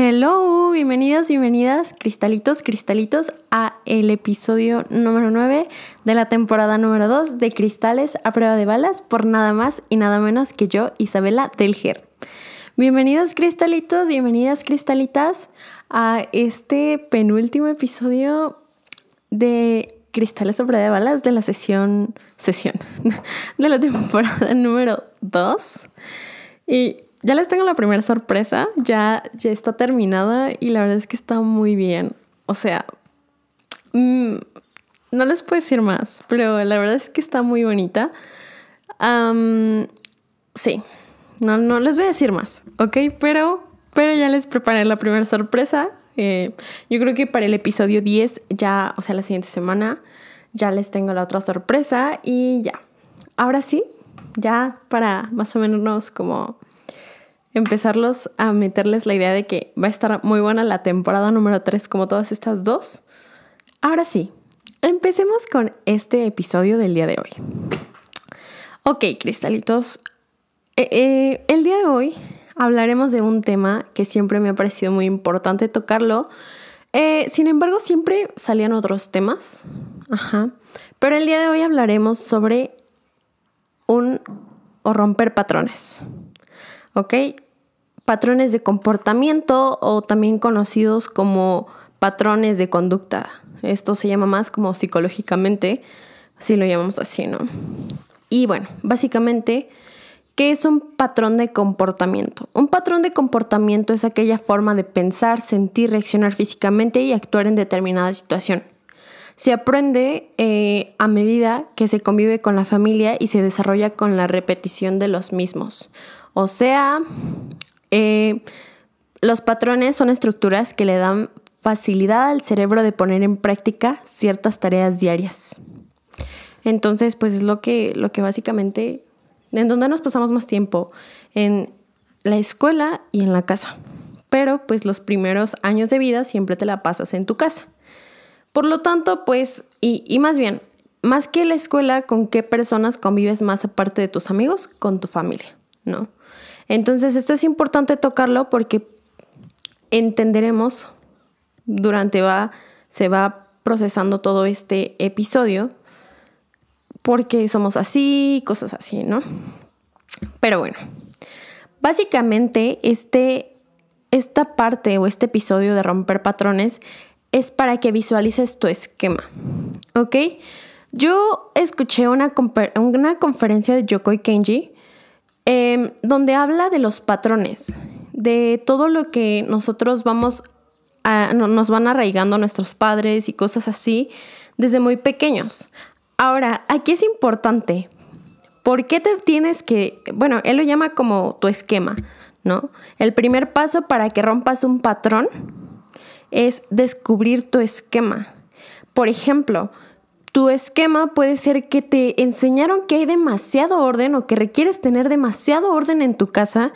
Hello, bienvenidos, bienvenidas, cristalitos, cristalitos, a el episodio número 9 de la temporada número 2 de Cristales a prueba de balas por nada más y nada menos que yo, Isabela Delger. Bienvenidos, cristalitos, bienvenidas, cristalitas, a este penúltimo episodio de Cristales a prueba de balas de la sesión, sesión, de la temporada número 2. Y ya les tengo la primera sorpresa, ya, ya está terminada y la verdad es que está muy bien. O sea, mm, no les puedo decir más, pero la verdad es que está muy bonita. sí, no, no les voy a decir más, ¿ok? Pero, pero ya les preparé la primera sorpresa. Eh, yo creo que para el episodio 10 ya, o sea, la siguiente semana, ya les tengo la otra sorpresa y ya. Ahora sí, ya para más o menos como empezarlos a meterles la idea de que va a estar muy buena la temporada número 3 como todas estas dos. Ahora sí, empecemos con este episodio del día de hoy. Ok, cristalitos, eh, eh, el día de hoy hablaremos de un tema que siempre me ha parecido muy importante tocarlo. Eh, sin embargo, siempre salían otros temas. Ajá. Pero el día de hoy hablaremos sobre un o romper patrones. ¿Ok? Patrones de comportamiento o también conocidos como patrones de conducta. Esto se llama más como psicológicamente, si lo llamamos así, ¿no? Y bueno, básicamente, ¿qué es un patrón de comportamiento? Un patrón de comportamiento es aquella forma de pensar, sentir, reaccionar físicamente y actuar en determinada situación. Se aprende eh, a medida que se convive con la familia y se desarrolla con la repetición de los mismos. O sea, eh, los patrones son estructuras que le dan facilidad al cerebro de poner en práctica ciertas tareas diarias. Entonces, pues es lo que, lo que básicamente, en donde nos pasamos más tiempo, en la escuela y en la casa. Pero pues los primeros años de vida siempre te la pasas en tu casa. Por lo tanto, pues, y, más bien, más que la escuela, ¿con qué personas convives más aparte de tus amigos? Con tu familia, ¿no? Entonces, esto es importante tocarlo porque entenderemos durante va, se va procesando todo este episodio, porque somos así, cosas así, ¿no? Pero bueno, básicamente este, esta parte o este episodio de romper patrones es para que visualices tu esquema. ¿Ok? Yo escuché una, una conferencia de Yokoi Kenji em, donde habla de los patrones, de todo lo que nosotros vamos a, nos van arraigando nuestros padres y cosas así desde muy pequeños. Ahora, aquí es importante, ¿por qué te tienes que, bueno, él lo llama como tu esquema, ¿no? El primer paso para que rompas un patrón es descubrir tu esquema. Por ejemplo, tu esquema puede ser que te enseñaron que hay demasiado orden o que requieres tener demasiado orden en tu casa,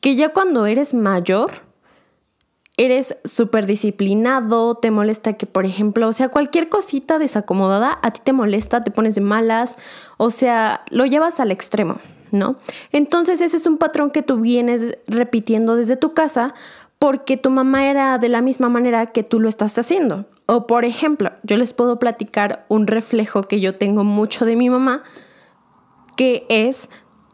que ya cuando eres mayor eres súper disciplinado, te molesta que, por ejemplo, o sea, cualquier cosita desacomodada a ti te molesta, te pones de malas, o sea, lo llevas al extremo, ¿no? Entonces ese es un patrón que tú vienes repitiendo desde tu casa porque tu mamá era de la misma manera que tú lo estás haciendo. O por ejemplo, yo les puedo platicar un reflejo que yo tengo mucho de mi mamá, que es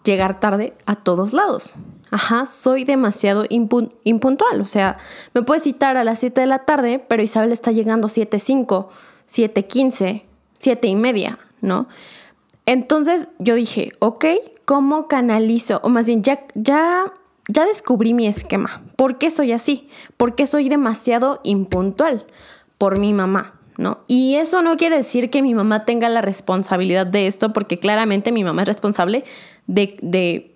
llegar tarde a todos lados. Ajá, soy demasiado impuntual. O sea, me puede citar a las 7 de la tarde, pero Isabel está llegando 7.05, 7.15, 7 y media, ¿no? Entonces yo dije, ok, ¿cómo canalizo? O más bien, ya ya descubrí mi esquema. ¿Por qué soy así? ¿Por qué soy demasiado impuntual? Por mi mamá, ¿no? Y eso no quiere decir que mi mamá tenga la responsabilidad de esto, porque claramente mi mamá es responsable de, de,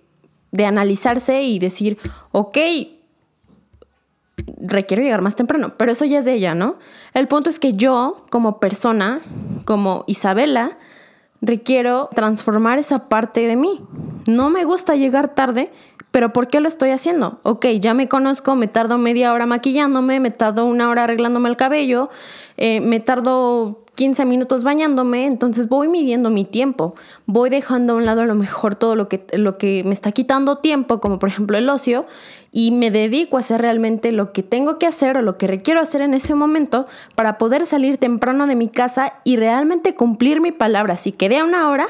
de analizarse y decir, ok, requiero llegar más temprano, pero eso ya es de ella, ¿no? El punto es que yo, como persona, como Isabela, requiero transformar esa parte de mí. No me gusta llegar tarde, pero ¿por qué lo estoy haciendo? Ok, ya me conozco, me tardo media hora maquillándome, me tardo una hora arreglándome el cabello, eh, me tardo 15 minutos bañándome, entonces voy midiendo mi tiempo, voy dejando a un lado a lo mejor todo lo que, lo que me está quitando tiempo, como por ejemplo el ocio, y me dedico a hacer realmente lo que tengo que hacer o lo que requiero hacer en ese momento para poder salir temprano de mi casa y realmente cumplir mi palabra. Si quedé a una hora,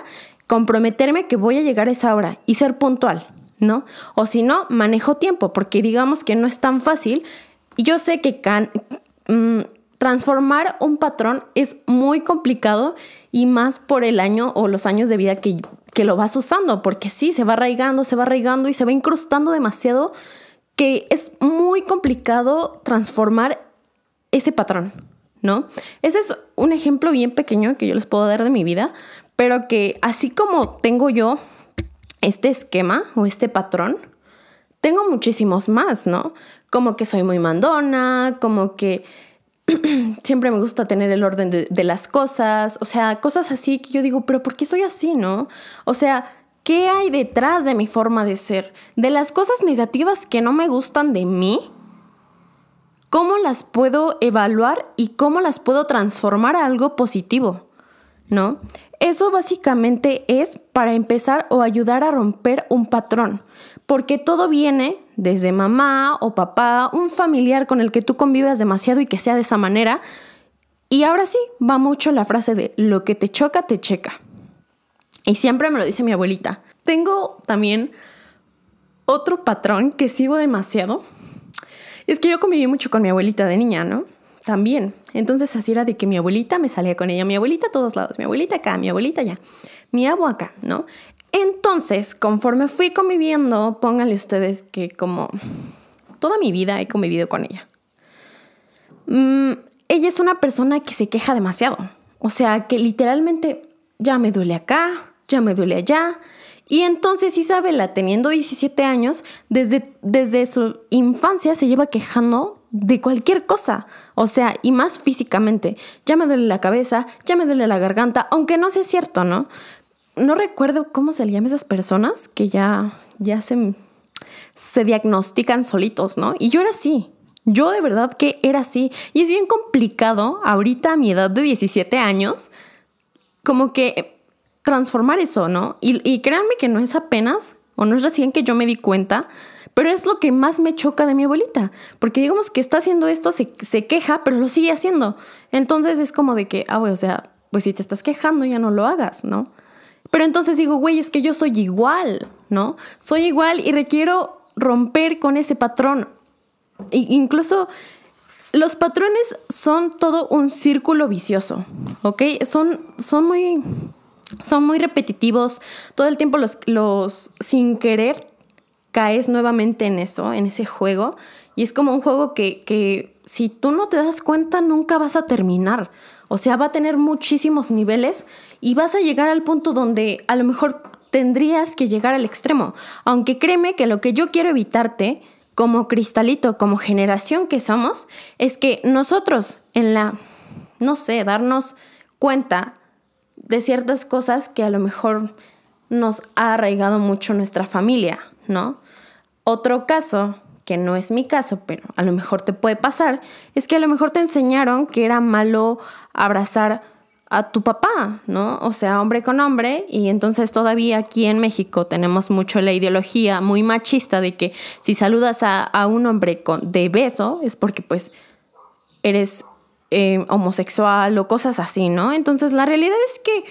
comprometerme que voy a llegar a esa hora y ser puntual, ¿no? O si no, manejo tiempo, porque digamos que no es tan fácil. Yo sé que can, mm, transformar un patrón es muy complicado y más por el año o los años de vida que, que lo vas usando, porque sí, se va arraigando, se va arraigando y se va incrustando demasiado que es muy complicado transformar ese patrón, ¿no? Ese es un ejemplo bien pequeño que yo les puedo dar de mi vida, pero que así como tengo yo este esquema o este patrón, tengo muchísimos más, ¿no? Como que soy muy mandona, como que siempre me gusta tener el orden de, las cosas, o sea, cosas así que yo digo, pero ¿por qué soy así, no? O sea, ¿qué hay detrás de mi forma de ser? De las cosas negativas que no me gustan de mí, ¿cómo las puedo evaluar y cómo las puedo transformar a algo positivo? ¿No? Eso básicamente es para empezar o ayudar a romper un patrón, porque todo viene desde mamá o papá, un familiar con el que tú convives demasiado y que sea de esa manera. Y ahora sí, va mucho la frase de lo que te choca, te checa. Y siempre me lo dice mi abuelita. Tengo también otro patrón que sigo demasiado. Es que yo conviví mucho con mi abuelita de niña, ¿no? También. Entonces así era de que mi abuelita me salía con ella, mi abuelita a todos lados, mi abuelita acá, mi abuelita allá, mi abuelo acá, ¿no? Entonces, conforme fui conviviendo, pónganle ustedes que como toda mi vida he convivido con ella. Mm, ella es una persona que se queja demasiado. O sea, que literalmente ya me duele acá, ya me duele allá. Y entonces Isabela, teniendo 17 años, desde, desde su infancia se lleva quejando de cualquier cosa, o sea, y más físicamente. Ya me duele la cabeza, ya me duele la garganta, aunque no sea cierto, ¿no? No recuerdo cómo se le esas personas que ya, ya se, se diagnostican solitos, ¿no? Y yo era así, yo de verdad que era así. Y es bien complicado ahorita a mi edad de 17 años, como que transformar eso, ¿no? Y, y créanme que no es apenas, o no es recién que yo me di cuenta, pero es lo que más me choca de mi abuelita, porque digamos que está haciendo esto, se, queja, pero lo sigue haciendo. Entonces es como de que, ah, güey, o sea, pues si te estás quejando ya no lo hagas, ¿no? Pero entonces digo, güey, es que yo soy igual, ¿no? Soy igual y requiero romper con ese patrón. E incluso los patrones son todo un círculo vicioso, ¿ok? Son, son muy... Son muy repetitivos, todo el tiempo los, los sin querer caes nuevamente en eso, en ese juego. Y es como un juego que, que si tú no te das cuenta nunca vas a terminar. O sea, va a tener muchísimos niveles y vas a llegar al punto donde a lo mejor tendrías que llegar al extremo. Aunque créeme que lo que yo quiero evitarte como cristalito, como generación que somos, es que nosotros en la, no sé, darnos cuenta de ciertas cosas que a lo mejor nos ha arraigado mucho nuestra familia, ¿no? Otro caso, que no es mi caso, pero a lo mejor te puede pasar, es que a lo mejor te enseñaron que era malo abrazar a tu papá, ¿no? O sea, hombre con hombre, y entonces todavía aquí en México tenemos mucho la ideología muy machista de que si saludas a, un hombre con, de beso es porque pues eres eh, homosexual o cosas así, ¿no? Entonces la realidad es que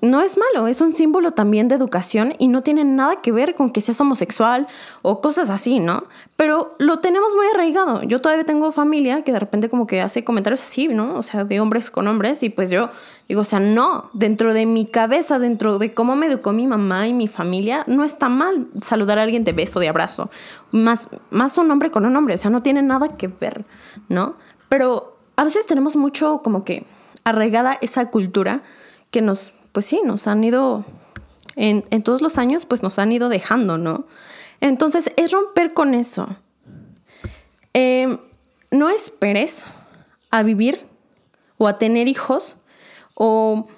no es malo, es un símbolo también de educación y no tiene nada que ver con que seas homosexual o cosas así, ¿no? Pero lo tenemos muy arraigado. Yo todavía tengo familia que de repente como que hace comentarios así, ¿no? O sea, de hombres con hombres y pues yo digo, o sea, no, dentro de mi cabeza, dentro de cómo me educó mi mamá y mi familia, no está mal saludar a alguien de beso, de abrazo. Más, más un hombre con un hombre, o sea, no tiene nada que ver, ¿no? Pero a veces tenemos mucho como que arraigada esa cultura que nos pues sí, nos han ido, en, todos los años, pues nos han ido dejando, ¿no? Entonces, es romper con eso. Em, no esperes a vivir o a tener hijos o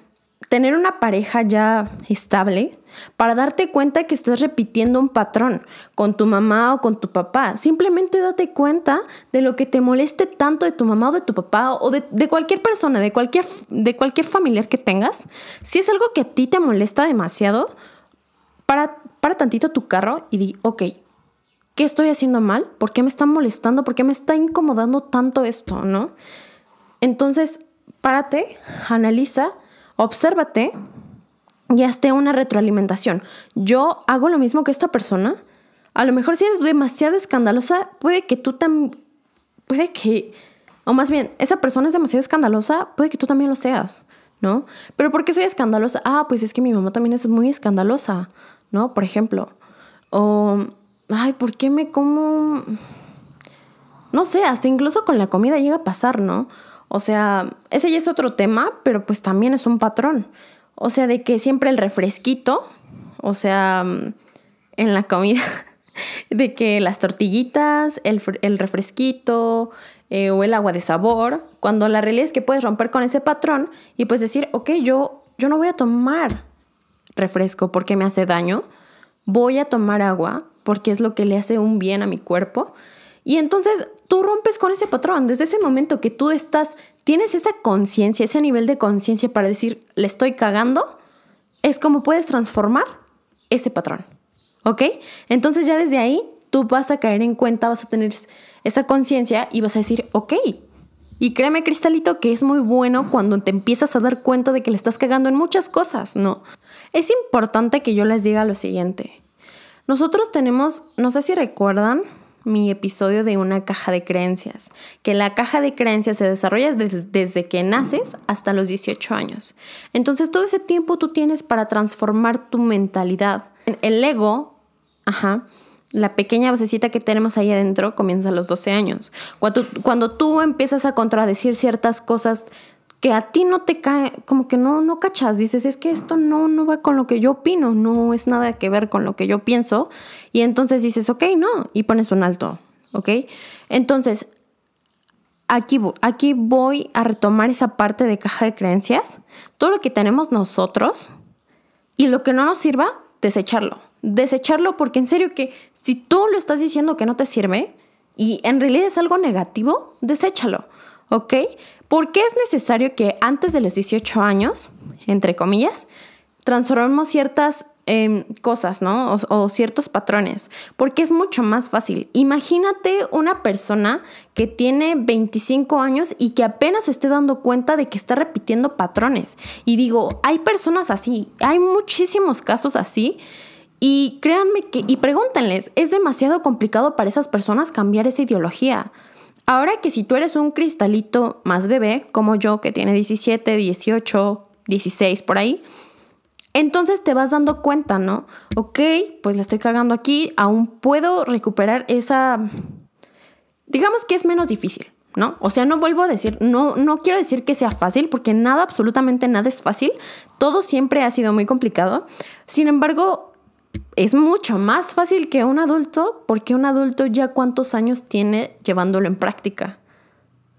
tener una pareja ya estable para darte cuenta que estás repitiendo un patrón con tu mamá o con tu papá. Simplemente date cuenta de lo que te moleste tanto de tu mamá o de tu papá o de, cualquier persona, de cualquier, de cualquier familiar que tengas. Si es algo que a ti te molesta demasiado, para, para tantito tu carro y di, ok, ¿qué estoy haciendo mal? ¿Por qué me está molestando? ¿Por qué me está incomodando tanto esto? ¿No? Entonces, párate, analiza obsérvate y hazte una retroalimentación. Yo hago lo mismo que esta persona. A lo mejor si eres demasiado escandalosa, puede que tú también, puede que, o más bien, esa persona es demasiado escandalosa, puede que tú también lo seas, ¿no? Pero ¿por qué soy escandalosa? Ah, pues es que mi mamá también es muy escandalosa, ¿no? Por ejemplo. O, ay, ¿por qué me como... No sé, hasta incluso con la comida llega a pasar, ¿no? O sea, ese ya es otro tema, pero pues también es un patrón. O sea, de que siempre el refresquito, o sea, en la comida, de que las tortillitas, el, refresquito eh, o el agua de sabor, cuando la realidad es que puedes romper con ese patrón y pues decir, ok, yo, yo no voy a tomar refresco porque me hace daño, voy a tomar agua porque es lo que le hace un bien a mi cuerpo. Y entonces tú rompes con ese patrón. Desde ese momento que tú estás, tienes esa conciencia, ese nivel de conciencia para decir, le estoy cagando, es como puedes transformar ese patrón. ¿Ok? Entonces ya desde ahí tú vas a caer en cuenta, vas a tener esa conciencia y vas a decir, ok. Y créeme, Cristalito, que es muy bueno cuando te empiezas a dar cuenta de que le estás cagando en muchas cosas, ¿no? Es importante que yo les diga lo siguiente. Nosotros tenemos, no sé si recuerdan, mi episodio de una caja de creencias, que la caja de creencias se desarrolla desde, que naces hasta los 18 años. Entonces todo ese tiempo tú tienes para transformar tu mentalidad. El ego, ajá, la pequeña vocecita que tenemos ahí adentro comienza a los 12 años. Cuando, cuando tú empiezas a contradecir ciertas cosas que a ti no te cae, como que no, no cachas, dices, es que esto no, no va con lo que yo opino, no es nada que ver con lo que yo pienso, y entonces dices, ok, no, y pones un alto, ¿ok? Entonces, aquí, aquí voy a retomar esa parte de caja de creencias, todo lo que tenemos nosotros, y lo que no nos sirva, desecharlo, desecharlo, porque en serio que si tú lo estás diciendo que no te sirve, y en realidad es algo negativo, deséchalo, ¿ok? ¿Por qué es necesario que antes de los 18 años, entre comillas, transformemos ciertas em, cosas, ¿no? O, ciertos patrones, porque es mucho más fácil. Imagínate una persona que tiene 25 años y que apenas esté dando cuenta de que está repitiendo patrones. Y digo, hay personas así, hay muchísimos casos así. Y créanme que, y pregúntenles, es demasiado complicado para esas personas cambiar esa ideología. Ahora que si tú eres un cristalito más bebé, como yo, que tiene 17, 18, 16 por ahí, entonces te vas dando cuenta, ¿no? Ok, pues le estoy cagando aquí, aún puedo recuperar esa... Digamos que es menos difícil, ¿no? O sea, no vuelvo a decir, no, no quiero decir que sea fácil, porque nada, absolutamente nada es fácil. Todo siempre ha sido muy complicado. Sin embargo, es mucho más fácil que un adulto porque un adulto ya cuántos años tiene llevándolo en práctica.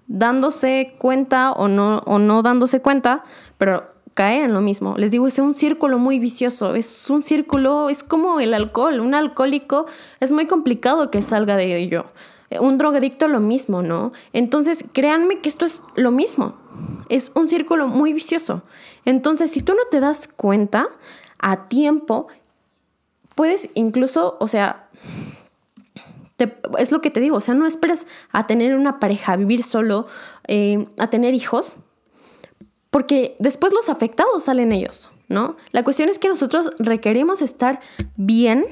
Dándose cuenta o no, o no dándose cuenta, pero cae en lo mismo. Les digo, es un círculo muy vicioso, es un círculo, es como el alcohol. Un alcohólico es muy complicado que salga de ello. Un drogadicto lo mismo, ¿no? Entonces, créanme que esto es lo mismo. Es un círculo muy vicioso. Entonces, si tú no te das cuenta a tiempo, puedes incluso, o sea, es lo que te digo, o sea, no esperes a tener una pareja, a vivir solo, eh, a tener hijos, porque después los afectados salen ellos, ¿no? La cuestión es que nosotros requerimos estar bien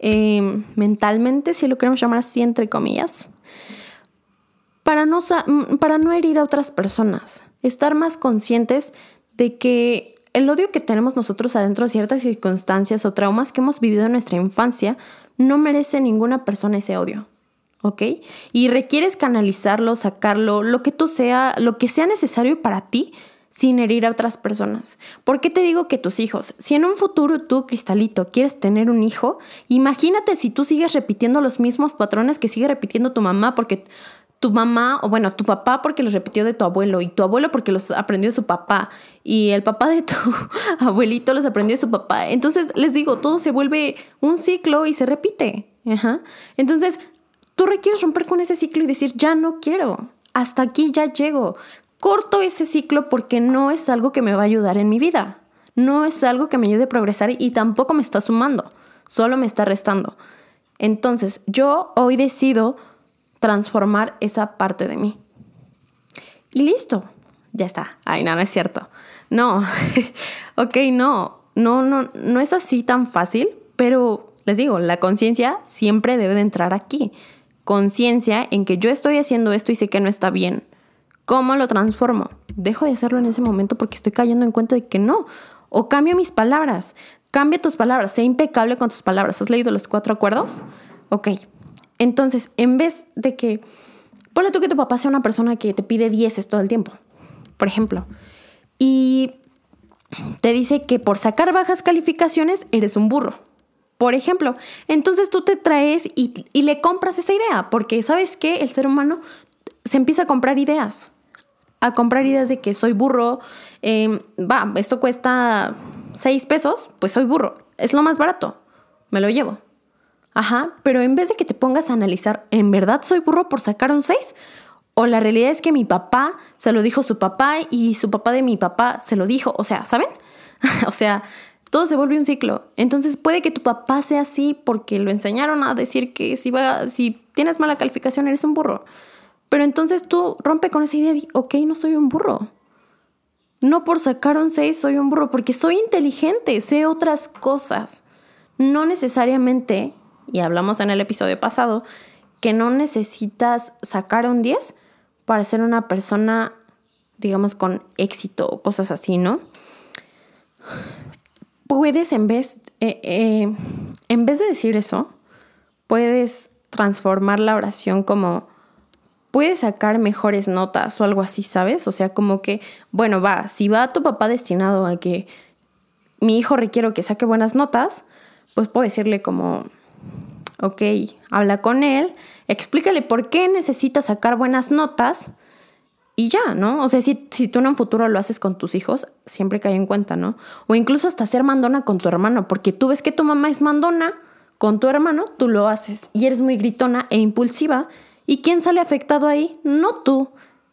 em, mentalmente, si lo queremos llamar así, entre comillas, para no, para no herir a otras personas, estar más conscientes de que el odio que tenemos nosotros adentro de ciertas circunstancias o traumas que hemos vivido en nuestra infancia no merece ninguna persona ese odio. ¿Ok? Y requieres canalizarlo, sacarlo, lo que tú sea, lo que sea necesario para ti sin herir a otras personas. ¿Por qué te digo que tus hijos? Si en un futuro tú, Cristalito, quieres tener un hijo, imagínate si tú sigues repitiendo los mismos patrones que sigue repitiendo tu mamá porque tu mamá, o bueno, tu papá porque los repitió de tu abuelo, y tu abuelo porque los aprendió de su papá, y el papá de tu abuelito los aprendió de su papá. Entonces, les digo, todo se vuelve un ciclo y se repite. Entonces, tú requieres romper con ese ciclo y decir, ya no quiero, hasta aquí ya llego. Corto ese ciclo porque no es algo que me va a ayudar en mi vida. No es algo que me ayude a progresar y tampoco me está sumando, solo me está restando. Entonces, yo hoy decido transformar esa parte de mí. Y listo, ya está. Ay, no, no es cierto. No, ok, no, no, no, no es así tan fácil, pero les digo, la conciencia siempre debe de entrar aquí. Conciencia en que yo estoy haciendo esto y sé que no está bien. ¿Cómo lo transformo? Dejo de hacerlo en ese momento porque estoy cayendo en cuenta de que no. O cambio mis palabras. Cambia tus palabras. Sé impecable con tus palabras. ¿Has leído los cuatro acuerdos? Ok, entonces, en vez de que, ponle tú que tu papá sea una persona que te pide dieces todo el tiempo, por ejemplo, y te dice que por sacar bajas calificaciones eres un burro. Por ejemplo, entonces tú te traes y, le compras esa idea, porque sabes que el ser humano se empieza a comprar ideas, a comprar ideas de que soy burro, em, va, esto cuesta seis pesos, pues soy burro, es lo más barato, me lo llevo. Ajá, pero en vez de que te pongas a analizar, ¿en verdad soy burro por sacar un 6? O la realidad es que mi papá se lo dijo su papá y su papá de mi papá se lo dijo. O sea, ¿saben? o sea, todo se vuelve un ciclo. Entonces puede que tu papá sea así porque lo enseñaron a decir que si, va, si tienes mala calificación eres un burro. Pero entonces tú rompe con esa idea de, ok, no soy un burro. No por sacar un 6 soy un burro, porque soy inteligente, sé otras cosas. No necesariamente y hablamos en el episodio pasado, que no necesitas sacar un 10 para ser una persona, digamos, con éxito o cosas así, ¿no? Puedes, en vez, eh, eh, en vez de decir eso, puedes transformar la oración como, puedes sacar mejores notas o algo así, ¿sabes? O sea, como que, bueno, va, si va tu papá destinado a que mi hijo requiero que saque buenas notas, pues puedo decirle como, ok, habla con él, explícale por qué necesitas sacar buenas notas y ya, ¿no? O sea, si, si tú en un futuro lo haces con tus hijos, siempre cae en cuenta, ¿no? O incluso hasta ser mandona con tu hermano, porque tú ves que tu mamá es mandona con tu hermano, tú lo haces y eres muy gritona e impulsiva. ¿Y quién sale afectado ahí? No tú.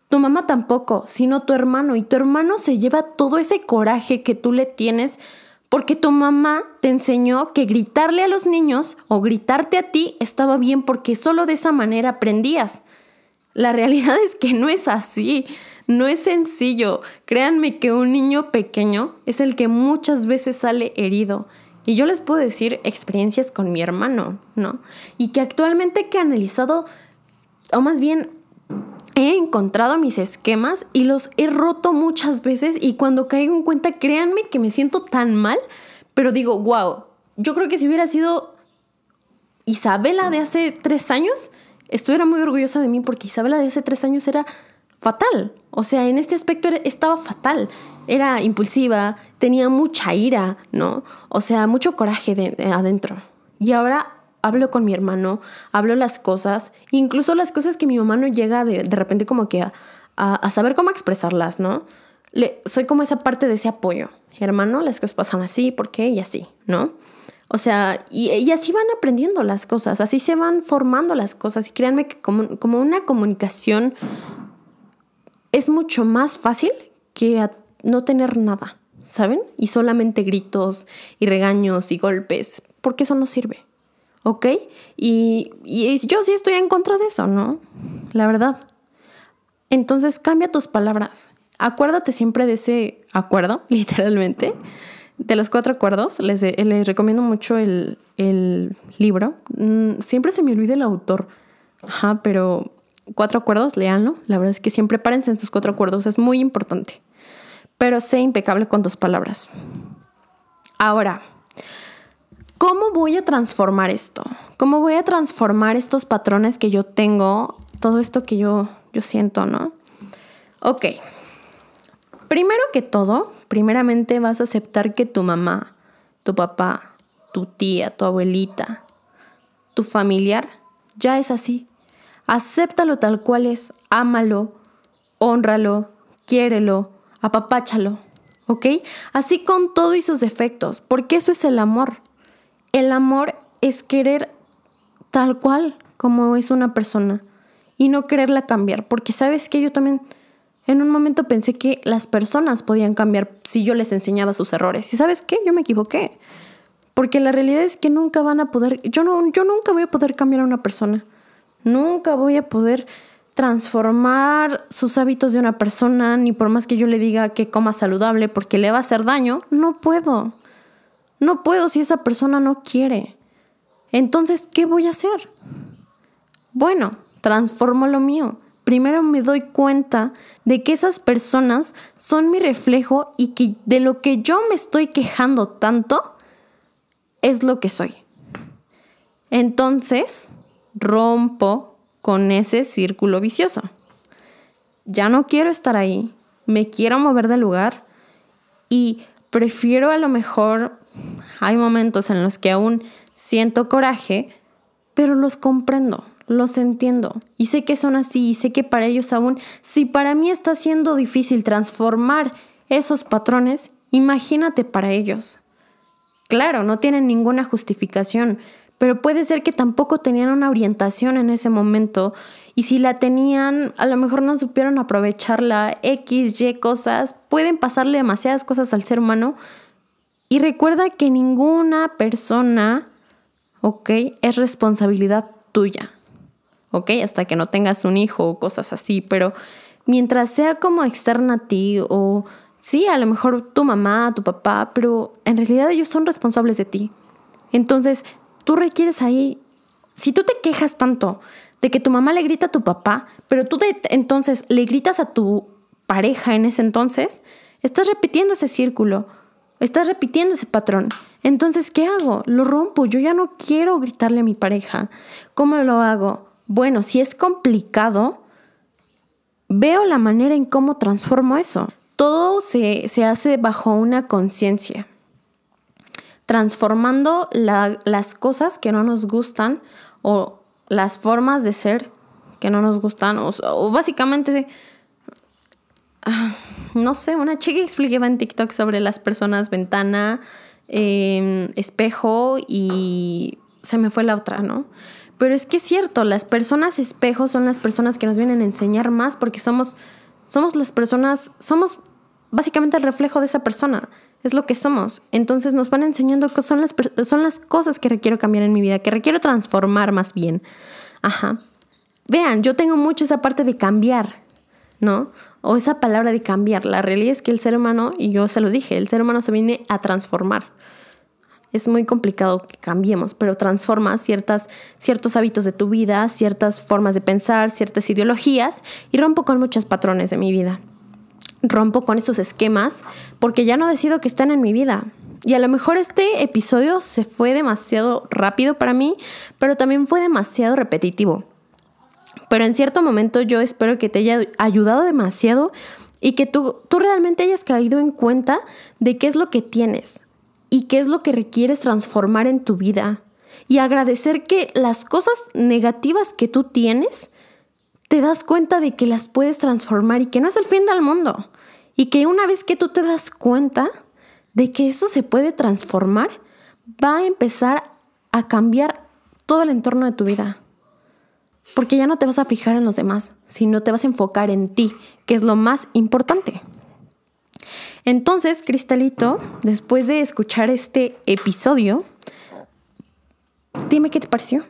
Tu mamá tampoco, sino tu hermano. Y tu hermano se lleva todo ese coraje que tú le tienes porque tu mamá te enseñó que gritarle a los niños o gritarte a ti estaba bien porque solo de esa manera aprendías. La realidad es que no es así, no es sencillo. Créanme que un niño pequeño es el que muchas veces sale herido. Y yo les puedo decir experiencias con mi hermano, ¿no? Y que actualmente he analizado, o más bien he encontrado mis esquemas y los he roto muchas veces y cuando caigo en cuenta, créanme que me siento tan mal, pero digo, wow, yo creo que si hubiera sido Isabela de hace tres años, estuviera muy orgullosa de mí porque Isabela de hace tres años era fatal. O sea, en este aspecto estaba fatal. Era impulsiva, tenía mucha ira, ¿no? O sea, mucho coraje de, adentro. Y ahora hablo con mi hermano, hablo las cosas, incluso las cosas que mi mamá no llega de, de repente como que a, saber cómo expresarlas, ¿no? Le, soy como esa parte de ese apoyo. Hermano, las cosas pasan así, ¿por qué? Y así, ¿no? O sea, y, y, así van aprendiendo las cosas, así se van formando las cosas. Y créanme que como, como una comunicación es mucho más fácil que no tener nada, ¿saben? Y solamente gritos y regaños y golpes, porque eso no sirve. ¿Ok? Y, yo sí estoy en contra de eso, ¿no? La verdad. Entonces cambia tus palabras. Acuérdate siempre de ese acuerdo, literalmente, de los cuatro acuerdos. Les, les recomiendo mucho el, libro. Mm, siempre se me olvida el autor. Ajá, pero cuatro acuerdos, léanlo. La verdad es que siempre párense en sus cuatro acuerdos, es muy importante. Pero sé impecable con tus palabras. Ahora, ¿Cómo voy a transformar esto? ¿Cómo voy a transformar estos patrones que yo tengo? Todo esto que yo, yo siento, ¿no? Ok. Primero que todo, primeramente vas a aceptar que tu mamá, tu papá, tu tía, tu abuelita, tu familiar, ya es así. Acéptalo tal cual es, ámalo, honralo, quiérelo, apapáchalo, ¿ok? Así con todo y sus defectos, porque eso es el amor. El amor es querer tal cual como es una persona y no quererla cambiar, porque sabes que yo también en un momento pensé que las personas podían cambiar si yo les enseñaba sus errores. ¿Y sabes qué? Yo me equivoqué. Porque la realidad es que nunca van a poder, yo, no, yo nunca voy a poder cambiar a una persona. Nunca voy a poder transformar sus hábitos de una persona, ni por más que yo le diga que coma saludable porque le va a hacer daño, no puedo. No puedo si esa persona no quiere. Entonces, ¿qué voy a hacer? Bueno, transformo lo mío. Primero me doy cuenta de que esas personas son mi reflejo y que de lo que yo me estoy quejando tanto es lo que soy. Entonces, rompo con ese círculo vicioso. Ya no quiero estar ahí, me quiero mover de lugar y prefiero a lo mejor, hay momentos en los que aún siento coraje, pero los comprendo, los entiendo y sé que son así y sé que para ellos aún, si para mí está siendo difícil transformar esos patrones, imagínate para ellos. Claro, no tienen ninguna justificación, pero puede ser que tampoco tenían una orientación en ese momento y si la tenían, a lo mejor no supieron aprovecharla, X, Y cosas, pueden pasarle demasiadas cosas al ser humano y recuerda que ninguna persona, ¿ok? Es responsabilidad tuya, ¿ok? Hasta que no tengas un hijo o cosas así, pero mientras sea como externa a ti o sí, a lo mejor tu mamá, tu papá, pero en realidad ellos son responsables de ti. Entonces, tú requieres ahí, si tú te quejas tanto de que tu mamá le grita a tu papá, pero tú entonces le gritas a tu pareja en ese entonces, estás repitiendo ese círculo, estás repitiendo ese patrón. Entonces, ¿qué hago? Lo rompo, yo ya no quiero gritarle a mi pareja. ¿Cómo lo hago? Bueno, si es complicado, veo la manera en cómo transformo eso. Todo se, se hace bajo una conciencia transformando las cosas que no nos gustan o las formas de ser que no nos gustan o, básicamente ah, no sé, una chica explicaba en TikTok sobre las personas ventana, em, espejo y se me fue la otra, ¿no? Pero es que es cierto, las personas espejo son las personas que nos vienen a enseñar más porque somos, somos las personas, somos básicamente el reflejo de esa persona es lo que somos. Entonces nos van enseñando que son las, son las cosas que requiero cambiar en mi vida, que requiero transformar más bien. Ajá. Vean, yo tengo mucho esa parte de cambiar, ¿no? O esa palabra de cambiar. La realidad es que el ser humano, y yo se los dije, el ser humano se viene a transformar. Es muy complicado que cambiemos, pero transforma ciertas, ciertos hábitos de tu vida, ciertas formas de pensar, ciertas ideologías y rompo con muchos patrones de mi vida rompo con esos esquemas porque ya no decido que están en mi vida. Y a lo mejor este episodio se fue demasiado rápido para mí, pero también fue demasiado repetitivo. Pero en cierto momento yo espero que te haya ayudado demasiado y que tú, tú realmente hayas caído en cuenta de qué es lo que tienes y qué es lo que requieres transformar en tu vida. Y agradecer que las cosas negativas que tú tienes te das cuenta de que las puedes transformar y que no es el fin del mundo. Y que una vez que tú te das cuenta de que eso se puede transformar, va a empezar a cambiar todo el entorno de tu vida. Porque ya no te vas a fijar en los demás, sino te vas a enfocar en ti, que es lo más importante. Entonces, Cristalito, después de escuchar este episodio, dime qué te pareció.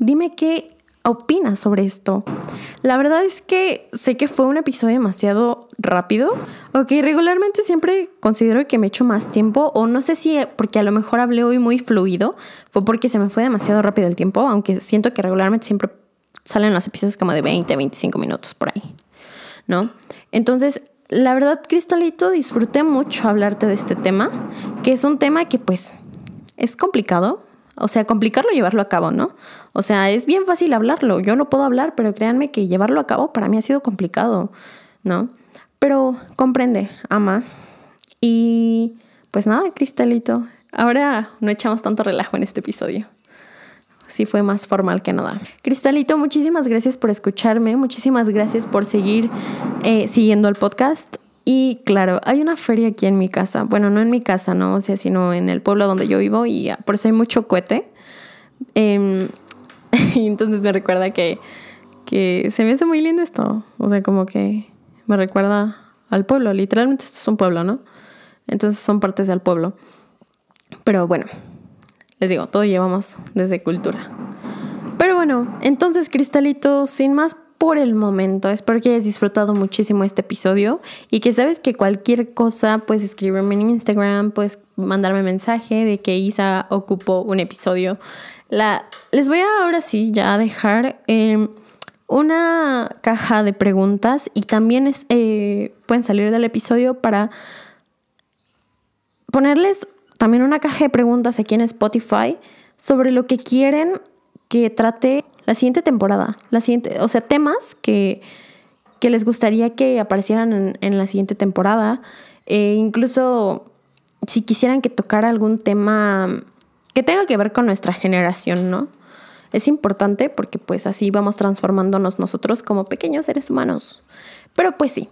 Dime qué opinas sobre esto? La verdad es que sé que fue un episodio demasiado rápido. Ok, regularmente siempre considero que me echo más tiempo o no sé si porque a lo mejor hablé hoy muy fluido, fue porque se me fue demasiado rápido el tiempo, aunque siento que regularmente siempre salen los episodios como de 20, 25 minutos por ahí, ¿no? Entonces, la verdad, Cristalito, disfruté mucho hablarte de este tema, que es un tema que pues es complicado, o sea, complicarlo y llevarlo a cabo, ¿no? O sea, es bien fácil hablarlo, yo lo puedo hablar, pero créanme que llevarlo a cabo para mí ha sido complicado, ¿no? Pero comprende, ama. Y pues nada, Cristalito, ahora no echamos tanto relajo en este episodio. sí fue más formal que nada. Cristalito, muchísimas gracias por escucharme, muchísimas gracias por seguir eh, siguiendo el podcast. Y claro, hay una feria aquí en mi casa. Bueno, no en mi casa, no, o sea, sino en el pueblo donde yo vivo y por eso hay mucho cohete. Em, entonces me recuerda que, que se me hace muy lindo esto. O sea, como que me recuerda al pueblo. Literalmente esto es un pueblo, ¿no? Entonces son partes del pueblo. Pero bueno, les digo, todo llevamos desde cultura. Pero bueno, entonces Cristalito, sin más por el momento. Espero que hayas disfrutado muchísimo este episodio y que sabes que cualquier cosa puedes escribirme en Instagram, puedes mandarme mensaje de que Isa ocupó un episodio. La, les voy a ahora sí ya dejar em, una caja de preguntas y también eh, pueden salir del episodio para ponerles también una caja de preguntas aquí en Spotify sobre lo que quieren que trate la siguiente temporada. La siguiente, o sea, temas que, que les gustaría que aparecieran en, la siguiente temporada. E incluso si quisieran que tocara algún tema que tenga que ver con nuestra generación, ¿no? Es importante porque pues así vamos transformándonos nosotros como pequeños seres humanos. Pero pues sí,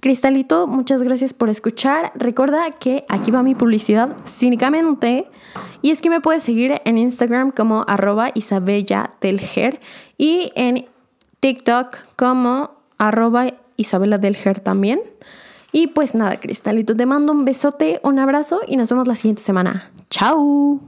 Cristalito, muchas gracias por escuchar. Recuerda que aquí va mi publicidad cínicamente. Y es que me puedes seguir en Instagram como arroba Isabella Delger y en TikTok como arroba Isabela Delger también. Y pues nada, Cristalito, te mando un besote, un abrazo y nos vemos la siguiente semana. ¡Chao!